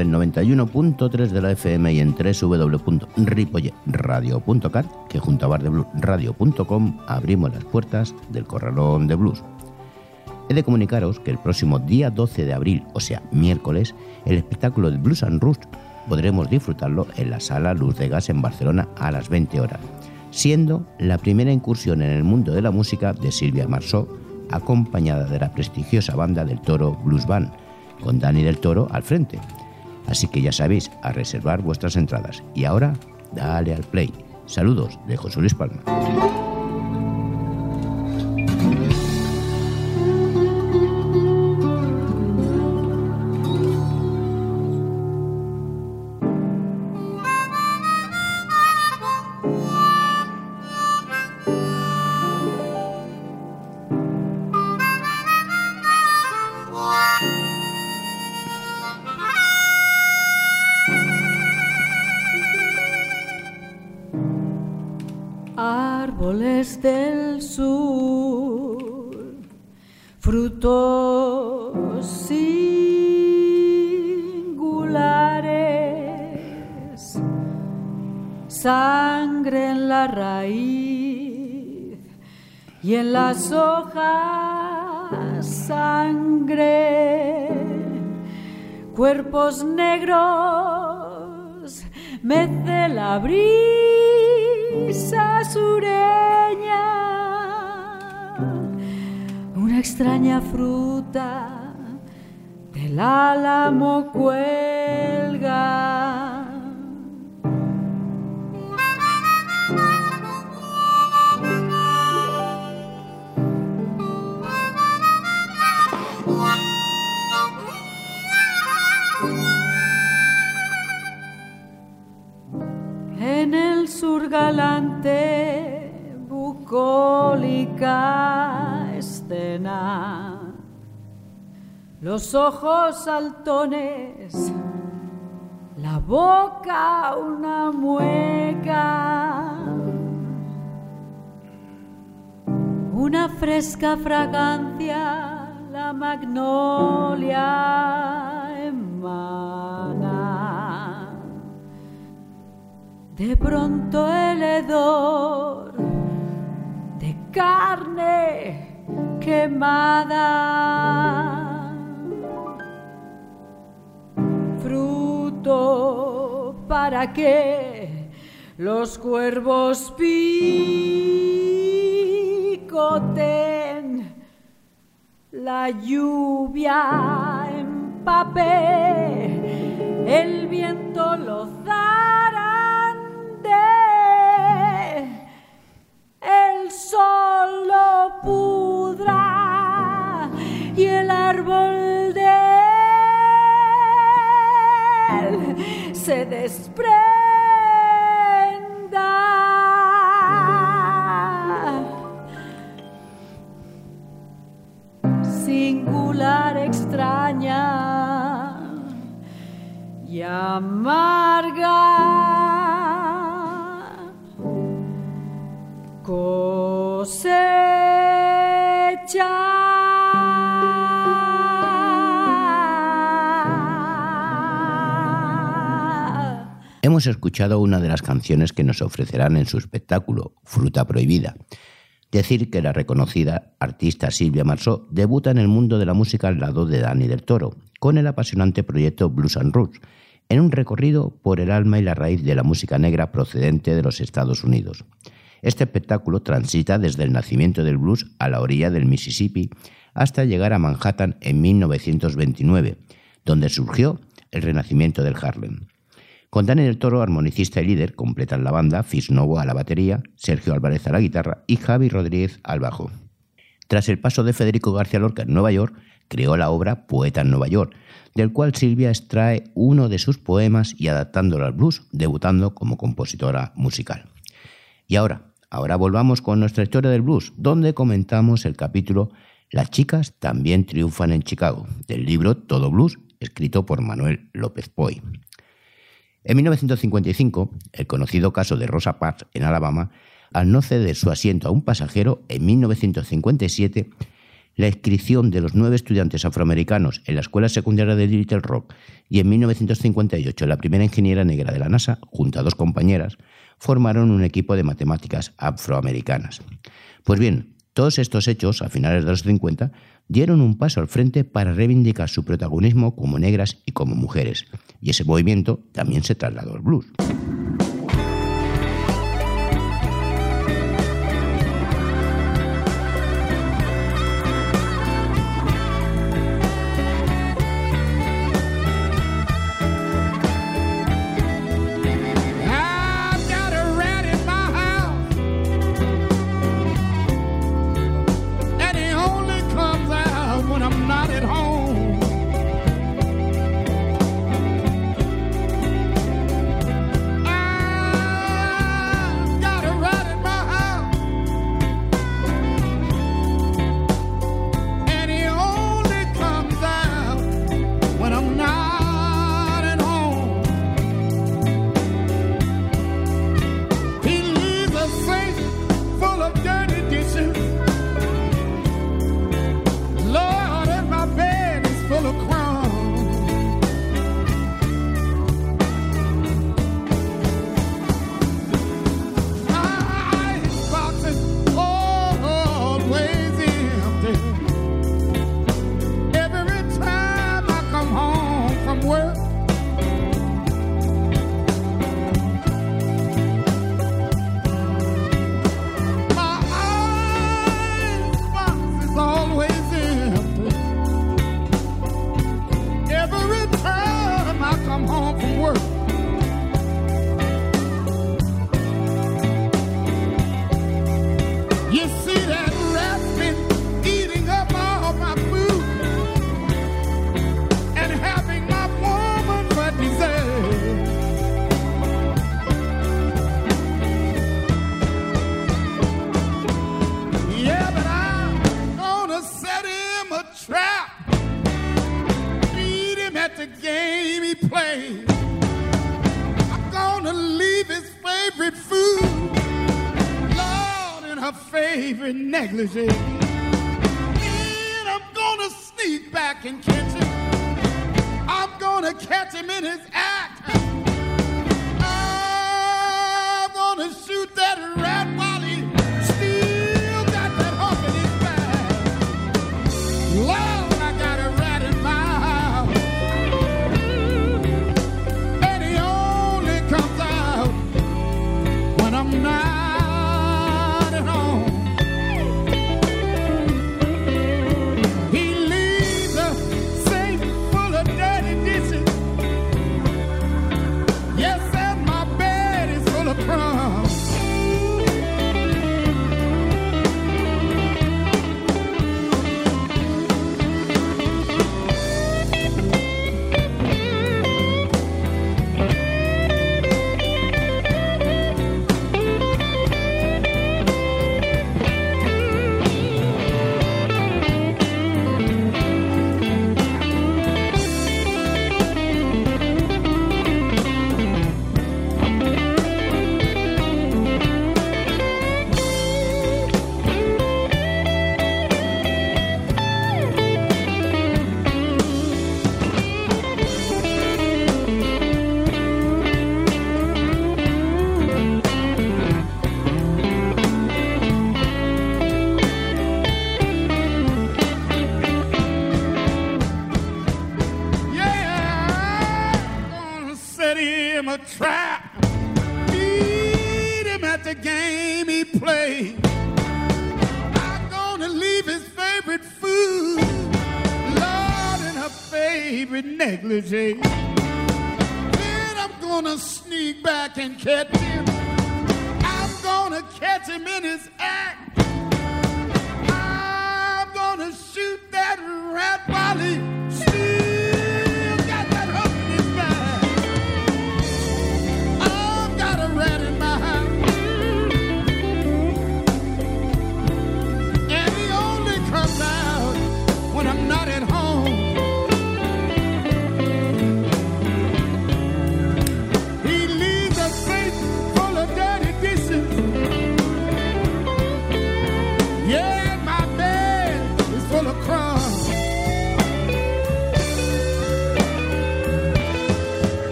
del 91.3 de la FM y en www.ripoyeradio.cat, que junto a bardebluesradio.com abrimos las puertas del Corralón de Blues. He de comunicaros que el próximo día 12 de abril, o sea, miércoles, el espectáculo de Blues and Roost podremos disfrutarlo en la sala Luz de Gas en Barcelona a las 20 horas, siendo la primera incursión en el mundo de la música de Silvia Marceau, acompañada de la prestigiosa banda del Toro Blues Band, con Dani del Toro al frente. Así que ya sabéis, a reservar vuestras entradas. Y ahora, dale al play. Saludos de José Luis Palma. Las hojas sangre, cuerpos negros, mece la brisa sureña, una extraña fruta del álamo cuelga galante, bucólica escena. Los ojos saltones, la boca una mueca. Una fresca fragancia, la magnolia emana de pronto el hedor de carne quemada, fruto para que los cuervos picoten. La lluvia empape, el viento lo dará el sol lo pudra y el árbol de él se desprenda. Escuchado una de las canciones que nos ofrecerán en su espectáculo, Fruta Prohibida. Decir que la reconocida artista Silvia Marceau debuta en el mundo de la música al lado de Dani del Toro, con el apasionante proyecto Blues and Roots, en un recorrido por el alma y la raíz de la música negra procedente de los Estados Unidos. Este espectáculo transita desde el nacimiento del blues a la orilla del Mississippi hasta llegar a Manhattan en 1929, donde surgió el renacimiento del Harlem. Con Dani del Toro, armonicista y líder, completan la banda Fis Novo a la batería, Sergio Álvarez a la guitarra y Javi Rodríguez al bajo. Tras el paso de Federico García Lorca en Nueva York, creó la obra Poeta en Nueva York, del cual Silvia extrae uno de sus poemas y adaptándolo al blues, debutando como compositora musical. Y ahora, Ahora volvamos con nuestra historia del blues, donde comentamos el capítulo Las chicas también triunfan en Chicago, del libro Todo Blues, escrito por Manuel López Poy. En 1955, el conocido caso de Rosa Parks en Alabama, al no ceder su asiento a un pasajero, en 1957 la inscripción de los nueve estudiantes afroamericanos en la escuela secundaria de Little Rock y en 1958 la primera ingeniera negra de la NASA, junto a dos compañeras, formaron un equipo de matemáticas afroamericanas. Pues bien, todos estos hechos, a finales de los 50, dieron un paso al frente para reivindicar su protagonismo como negras y como mujeres, y ese movimiento también se trasladó al blues.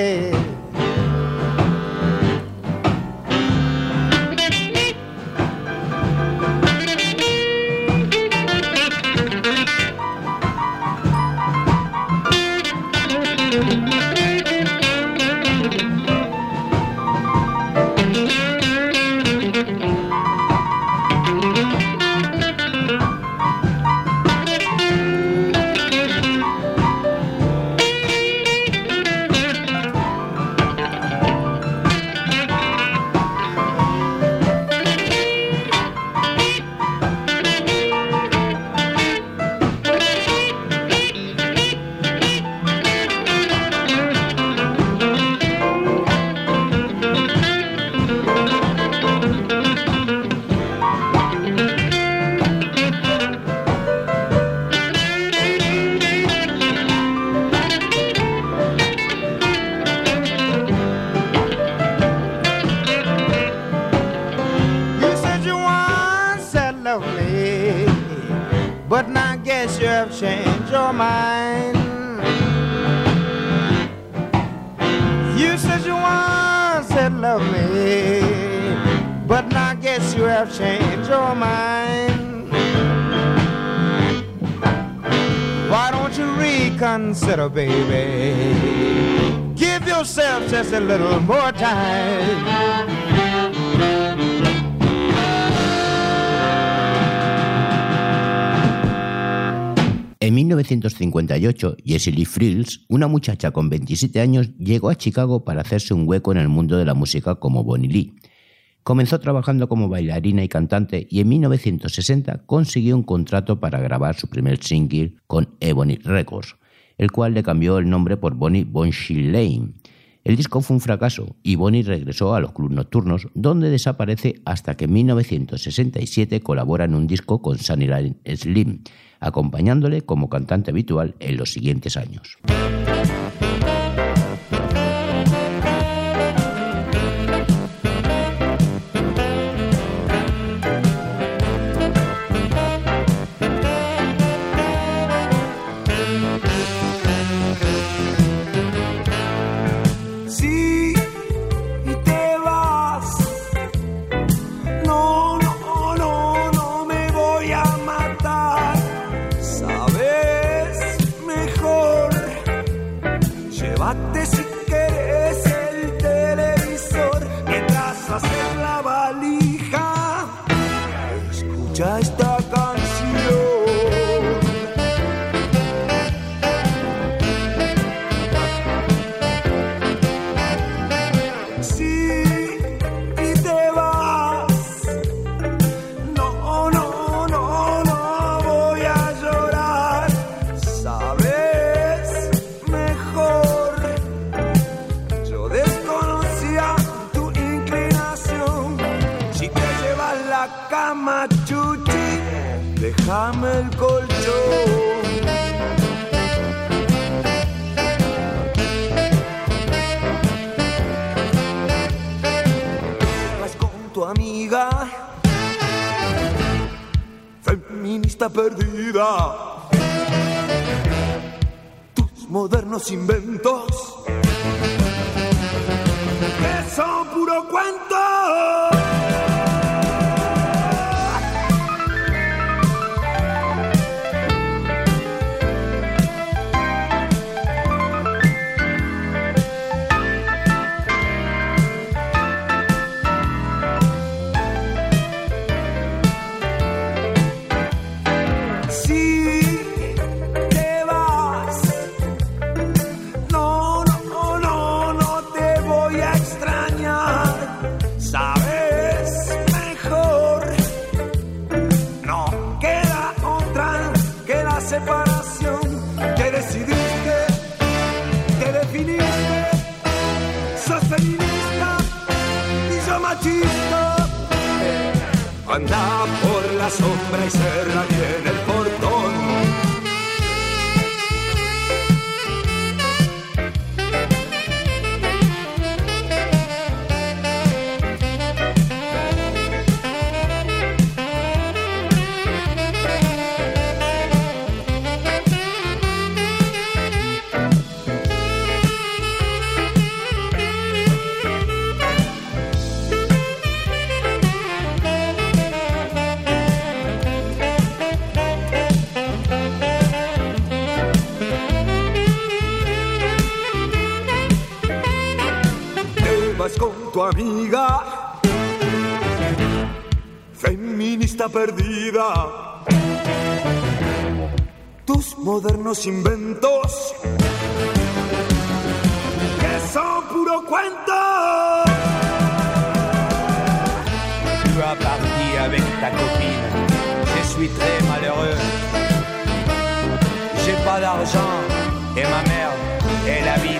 Someday. En 1958, Jessie Lee Frills, una muchacha con 27 años, llegó a Chicago para hacerse un hueco en el mundo de la música como Bonnie Lee. Comenzó trabajando como bailarina y cantante y en 1960 consiguió un contrato para grabar su primer single con Ebony Records, el cual le cambió el nombre por Bonnie Bonshee Lane. El disco fue un fracaso y Bonnie regresó a los clubes nocturnos, donde desaparece hasta que en 1967 colabora en un disco con Sunnyline Slim, acompañándole como cantante habitual en los siguientes años. Por inventos, que son puro cuento. Tu as parti avec ta copine. Je suis très malheureux. J'ai pas d'argent et ma mère, elle habite très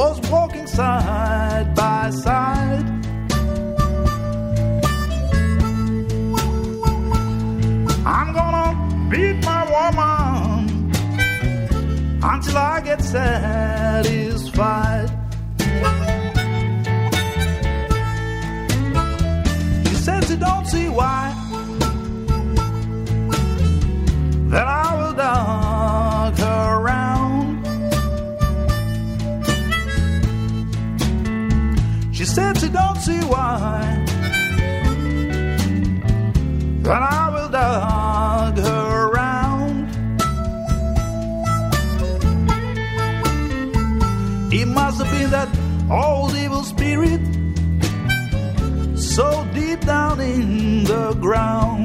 was walking side by side. I'm gonna beat my woman until I get satisfied. Said she don't see why that I will dog her around. It must have been that old evil spirit so deep down in the ground.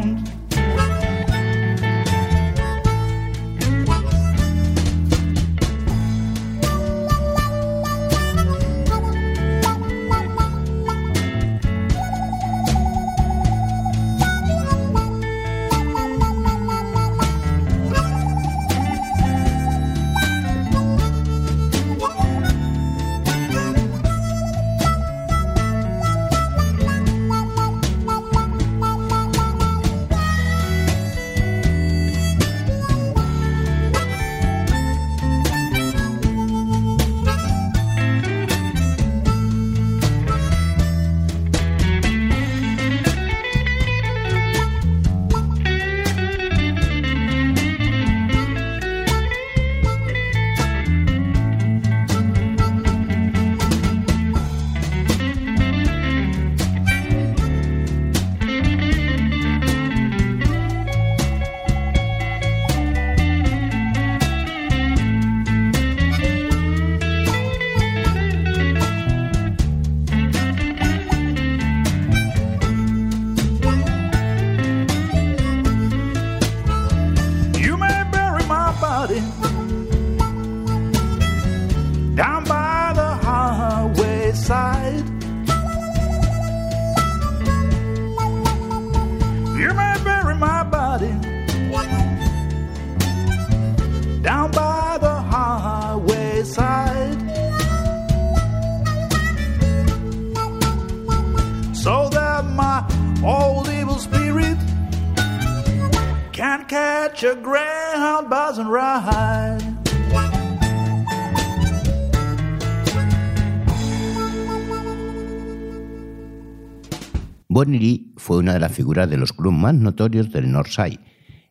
figura de los clubs más notorios del Northside.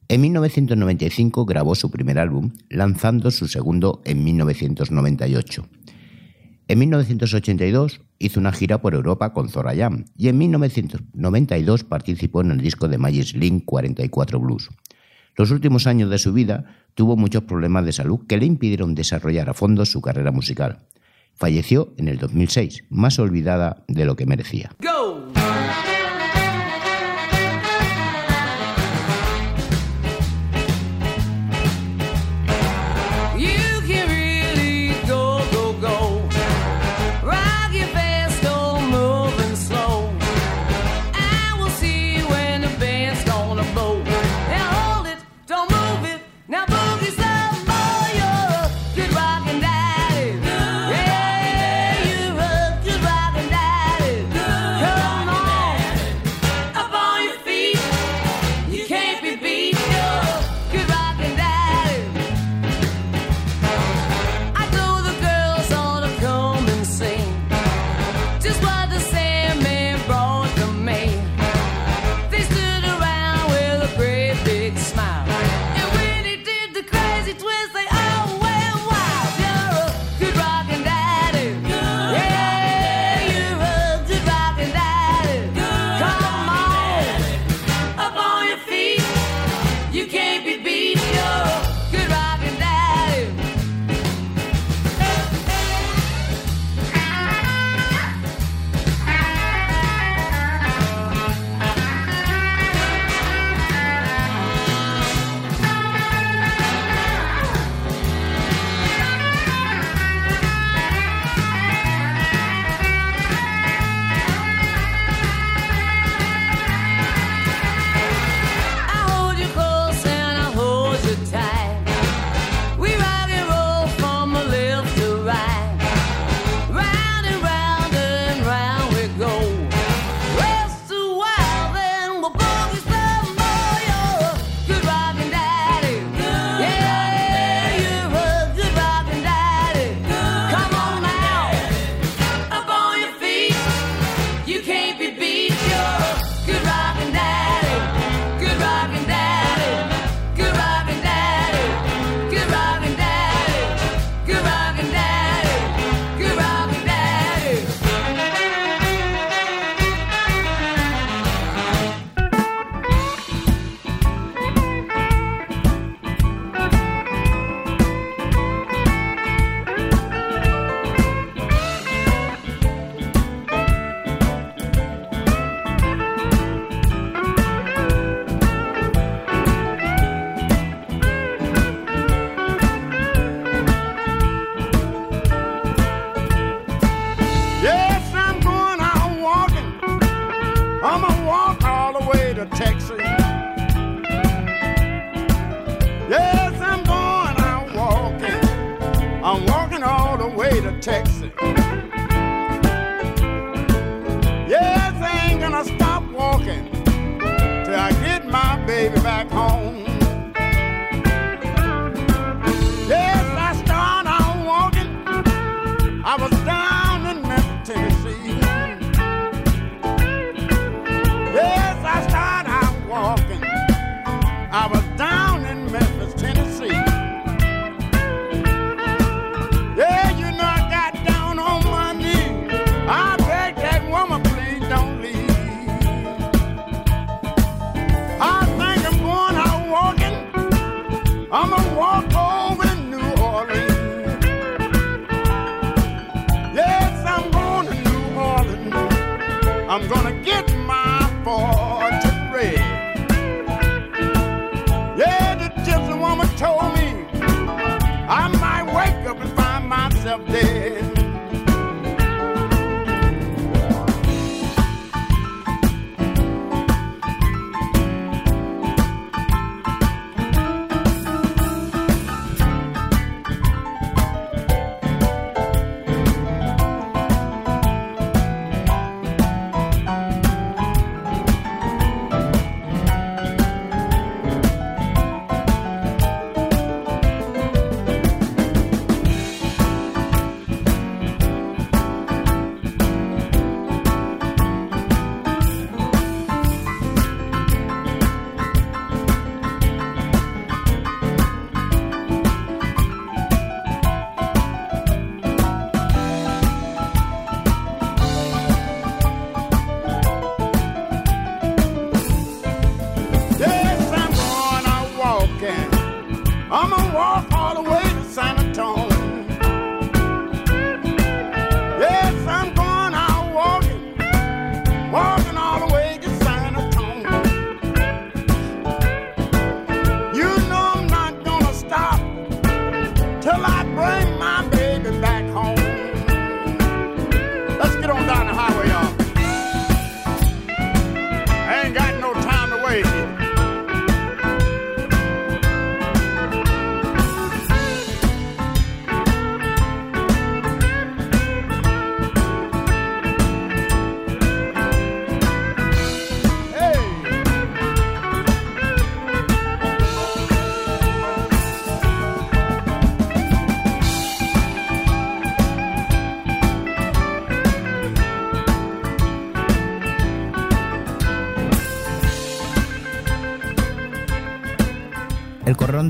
En 1995 grabó su primer álbum, lanzando su segundo en 1998. En 1982 hizo una gira por Europa con Zora Jam y en 1992 participó en el disco de Magic Link 44 Blues. Los últimos años de su vida tuvo muchos problemas de salud que le impidieron desarrollar a fondo su carrera musical. Falleció en el 2006, más olvidada de lo que merecía. Go! I'm gonna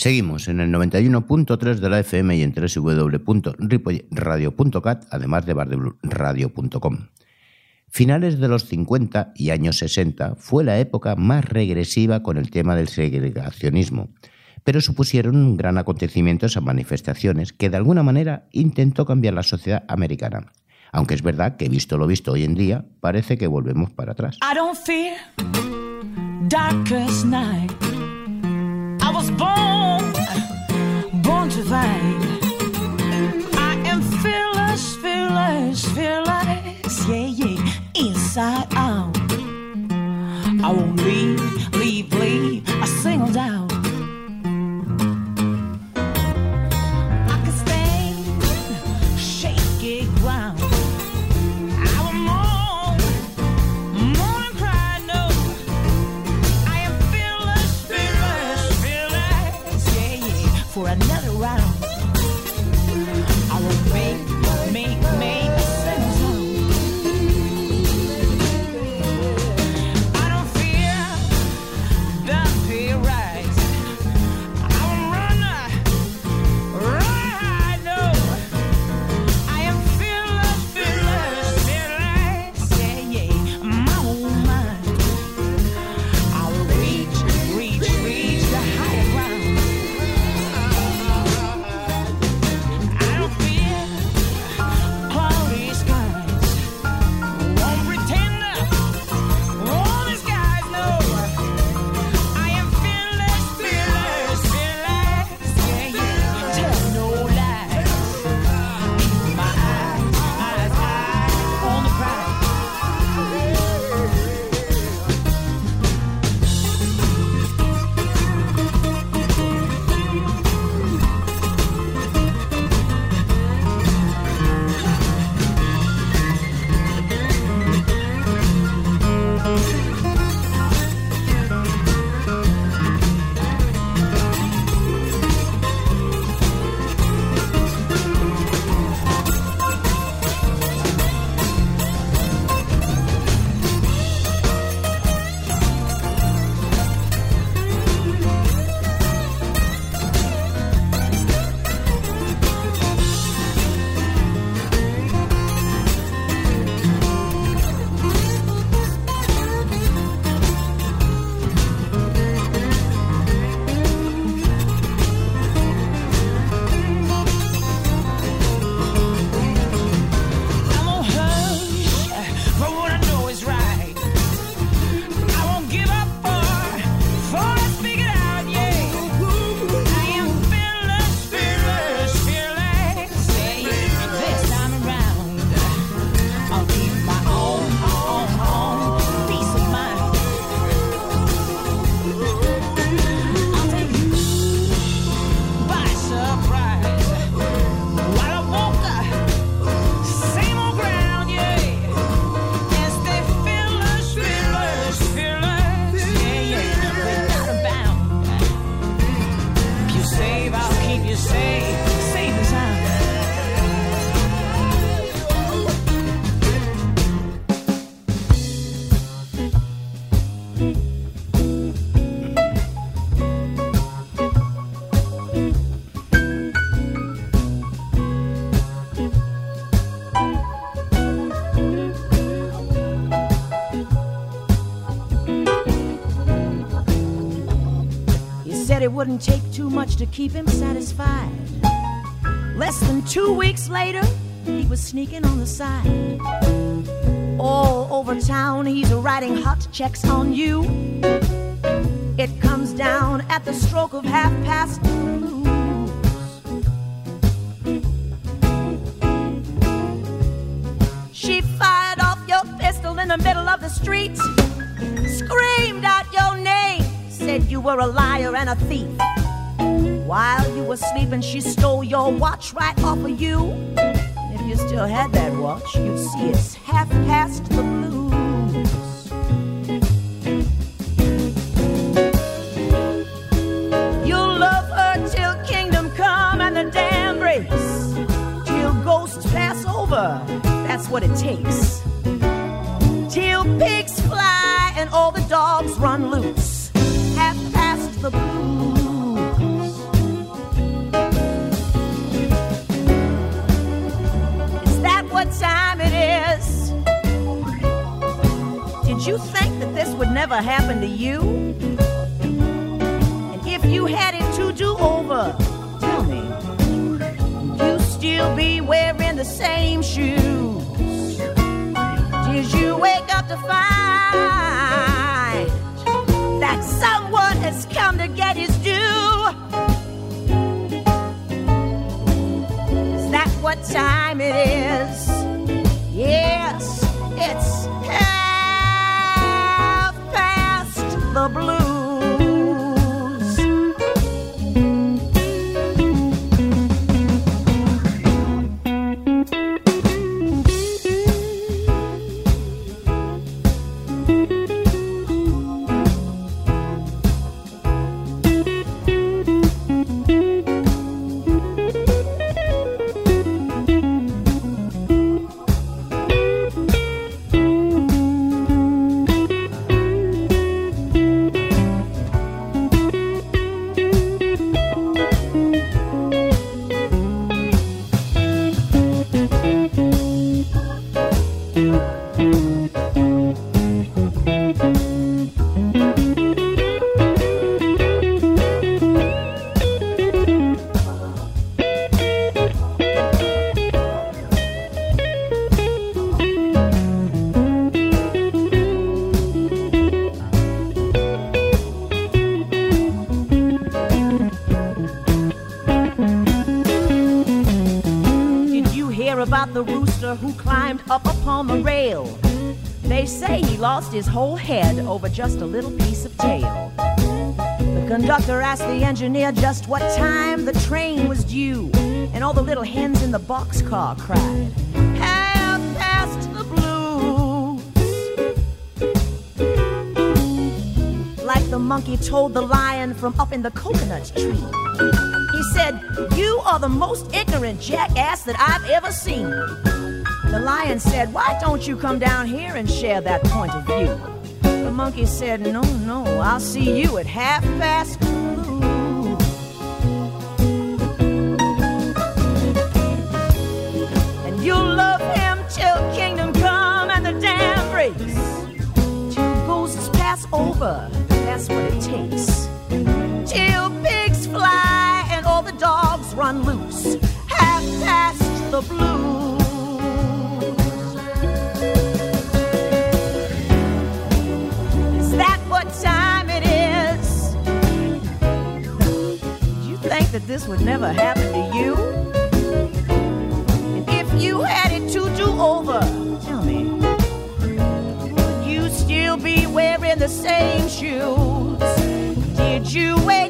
Seguimos en el 91.3 de la FM y en www.ripoyradio.cat, además de bardebluesradio.com. Finales de los 50 y años 60 fue la época más regresiva con el tema del segregacionismo, pero supusieron un gran acontecimiento esas manifestaciones que de alguna manera intentó cambiar la sociedad americana. Aunque es verdad que visto lo visto hoy en día, parece que volvemos para atrás. I don't fear darkest night. Born, born to fight. I am fearless, fearless, fearless, yeah, yeah, inside out. I won't leave, wouldn't take too much to keep him satisfied. Less than two weeks later, he was sneaking on the side. All over town, he's writing hot checks on you. It comes down at the stroke of half past the blues. She fired off your pistol were a liar and a thief. While you were sleeping, she stole your watch right off of you. If you still had that watch, you'd see it's half past the blues. You'll love her till kingdom come and the dam breaks. Till ghosts pass over. That's what it takes. This would never happen to you? And if you had it to do over, tell me, you still be wearing the same shoes? Did you wake up to find that someone has come to get his due? Is that what time it is? Lost his whole head over just a little piece of tail. The conductor asked the engineer just what time the train was due, and all the little hens in the boxcar cried, Half past the blues. Like the monkey told the lion from up in the coconut tree. He said, You are the most ignorant jackass that I've ever seen. The lion said, Why don't you come down here and share that point of view? The monkey said, No, no, I'll see you at half past this would never happen to you? And if you had it to do over, tell me, would you still be wearing the same shoes? Did you wake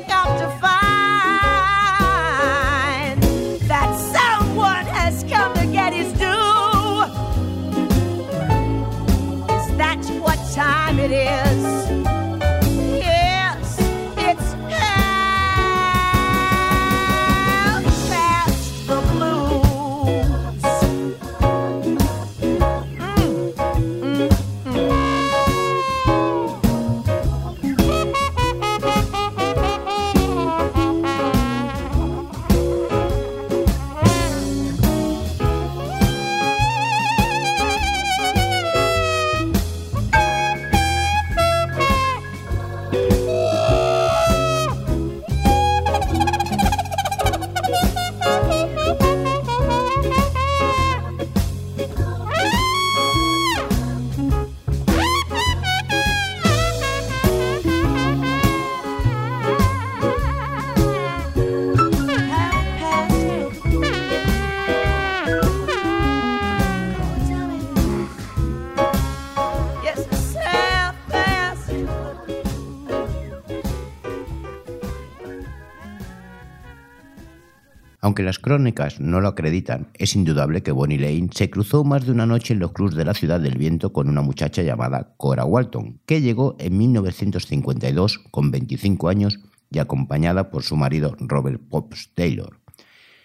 Aunque las crónicas no lo acreditan, es indudable que Bonnie Lane se cruzó más de una noche en los clubs de la Ciudad del Viento con una muchacha llamada Cora Walton, que llegó en 1952 con 25 años y acompañada por su marido Robert Pops Taylor.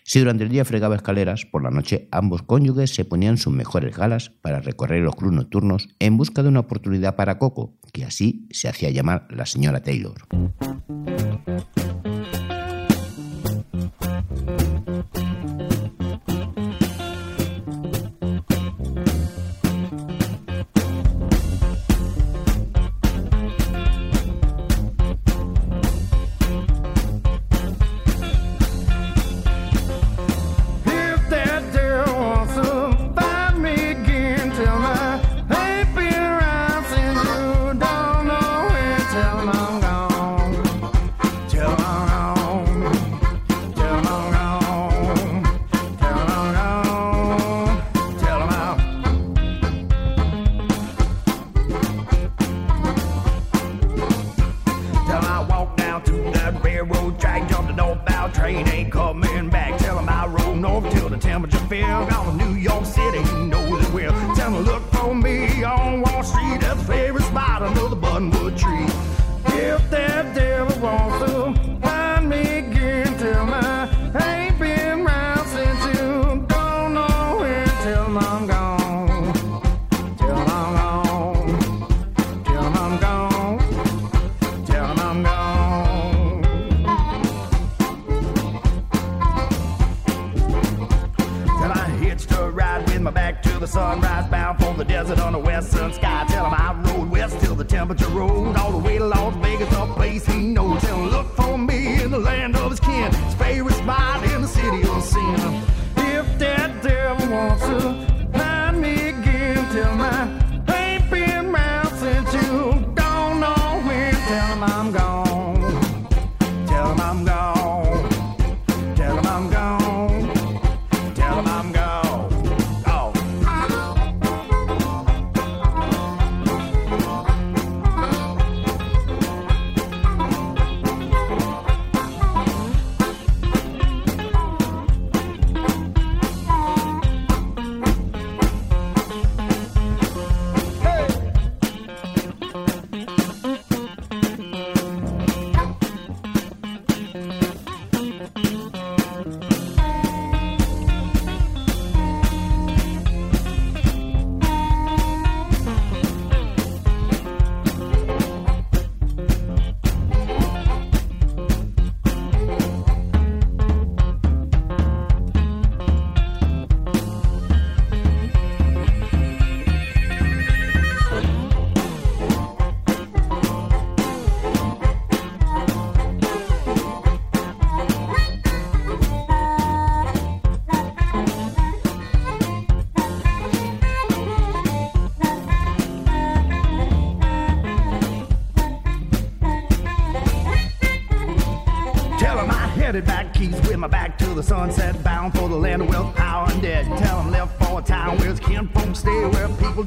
Si durante el día fregaba escaleras, por la noche ambos cónyuges se ponían sus mejores galas para recorrer los clubs nocturnos en busca de una oportunidad para Coco, que así se hacía llamar la señora Taylor. Sunrise, bound for the desert on the western sky. Tell 'em I rode west till the temperature rose all the way to Las Vegas, a place he knows. Tell 'em look for me in the land of his kin, his favorite spot in the city of sin. If that devil wants to find me again, tell me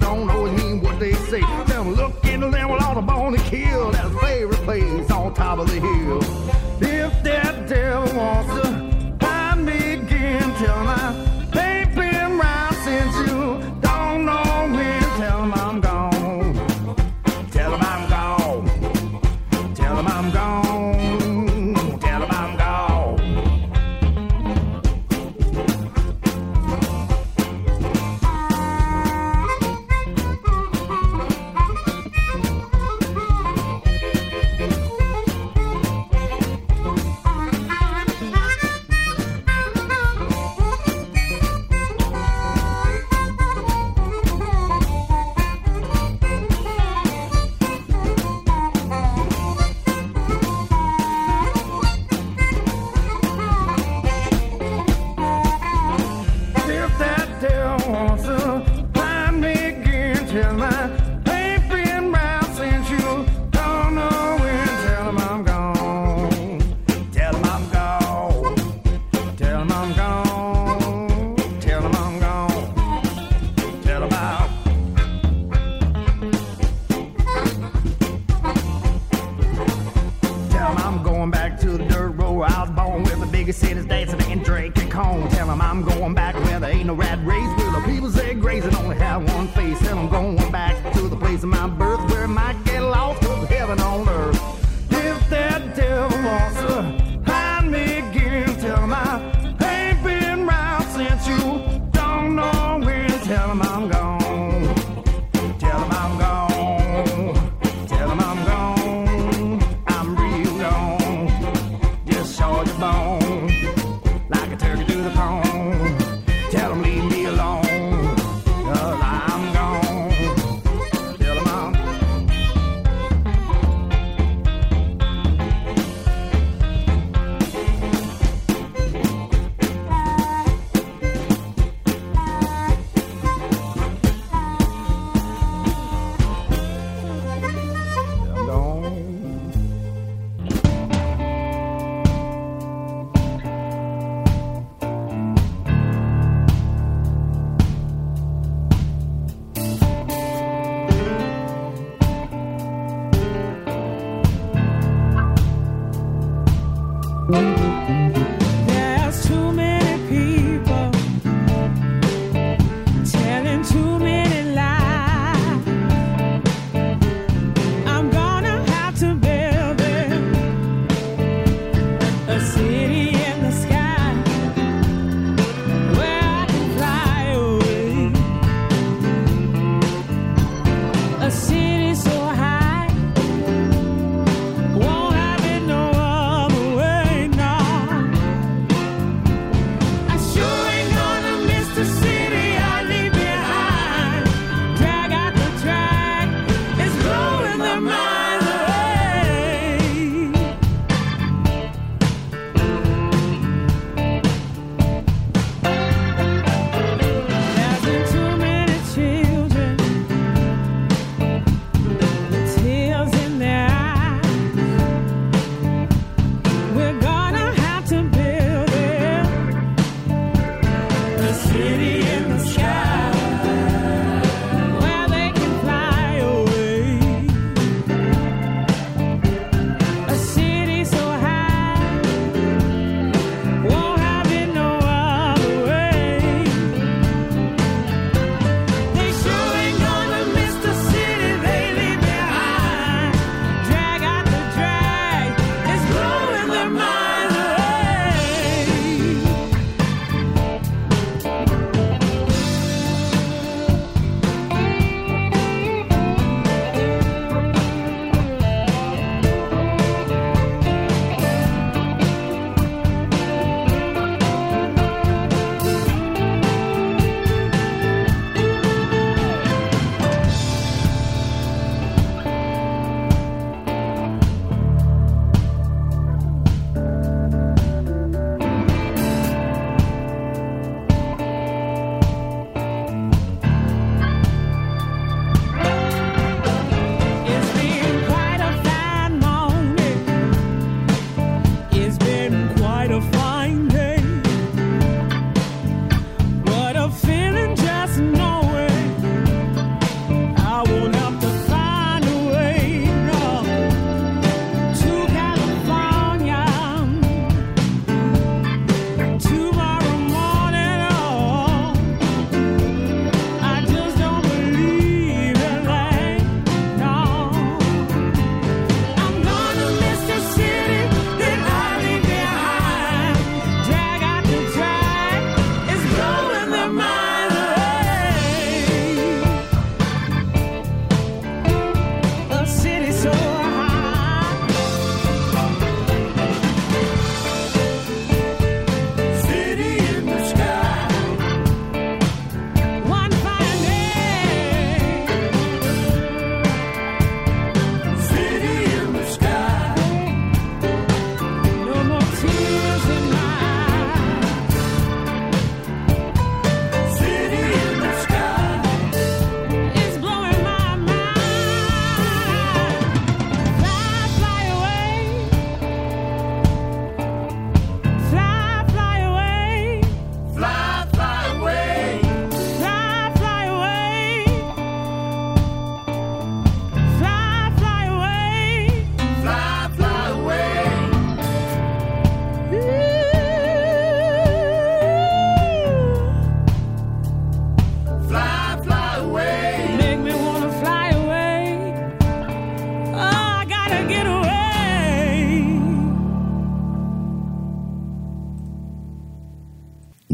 don't always mean what they say. Them look in the land with all the born and killed, that's favorite place on top of the hill. If that devil wants to I'm gone.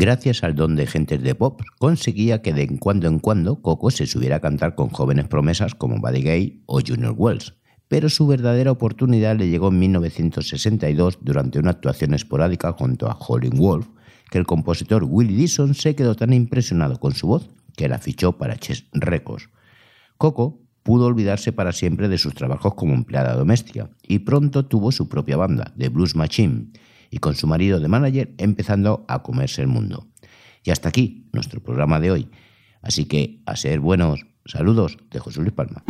Gracias al don de gentes de pop, conseguía que de cuando en cuando Coco se subiera a cantar con jóvenes promesas como Buddy Gay o Junior Wells, pero su verdadera oportunidad le llegó en 1962 durante una actuación esporádica junto a Howlin' Wolf, que el compositor Willie Dixon se quedó tan impresionado con su voz que la fichó para Chess Records. Coco pudo olvidarse para siempre de sus trabajos como empleada doméstica y pronto tuvo su propia banda, The Blues Machine, y con su marido de manager empezando a comerse el mundo. Y hasta aquí nuestro programa de hoy. Así que a ser buenos. Saludos de José Luis Palma.